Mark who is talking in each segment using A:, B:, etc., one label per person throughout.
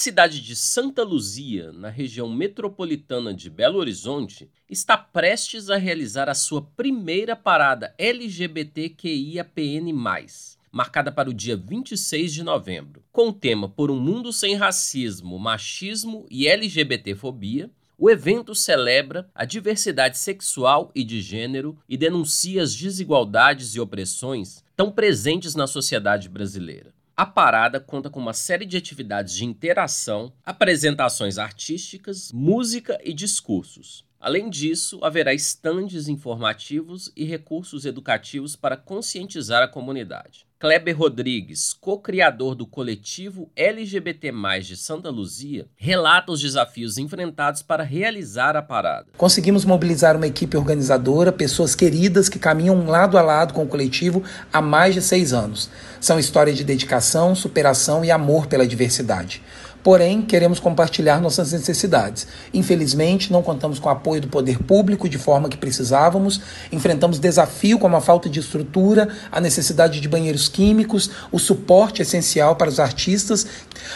A: cidade de Santa Luzia, na região metropolitana de Belo Horizonte, está prestes a realizar a sua primeira parada LGBTQIAPN+, marcada para o dia 26 de novembro. Com o tema Por um Mundo Sem Racismo, Machismo e LGBTfobia, o evento celebra a diversidade sexual e de gênero e denuncia as desigualdades e opressões tão presentes na sociedade brasileira. A parada conta com uma série de atividades de interação, apresentações artísticas, música e discursos. Além disso, haverá estandes informativos e recursos educativos para conscientizar a comunidade. Kleber Rodrigues, co-criador do coletivo LGBT+, de Santa Luzia, relata os desafios enfrentados para realizar a parada.
B: Conseguimos mobilizar uma equipe organizadora, pessoas queridas que caminham lado a lado com o coletivo há mais de seis anos. São histórias de dedicação, superação e amor pela diversidade. Porém, queremos compartilhar nossas necessidades. Infelizmente, não contamos com o apoio do poder público de forma que precisávamos. Enfrentamos desafio como a falta de estrutura, a necessidade de banheiros químicos, o suporte essencial para os artistas.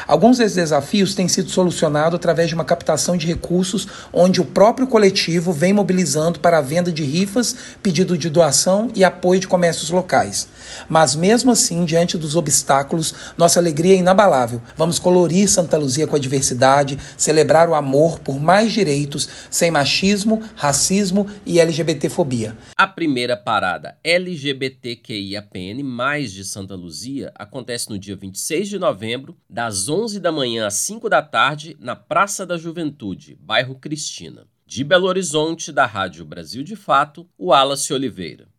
B: Alguns desses desafios têm sido solucionados através de uma captação de recursos, onde o próprio coletivo vem mobilizando para a venda de rifas, pedido de doação e apoio de comércios locais. Mas mesmo assim, diante dos obstáculos, nossa alegria é inabalável. Vamos colorir Santa Luzia com a diversidade, celebrar o amor por mais direitos, sem machismo, racismo e LGBTfobia.
A: A primeira parada LGBTQIAPN+, de Santa Luzia, acontece no dia 26 de novembro, das 11 da manhã às 5 da tarde, na Praça da Juventude, bairro Cristina. De Belo Horizonte, da Rádio Brasil de Fato, o Wallace Oliveira.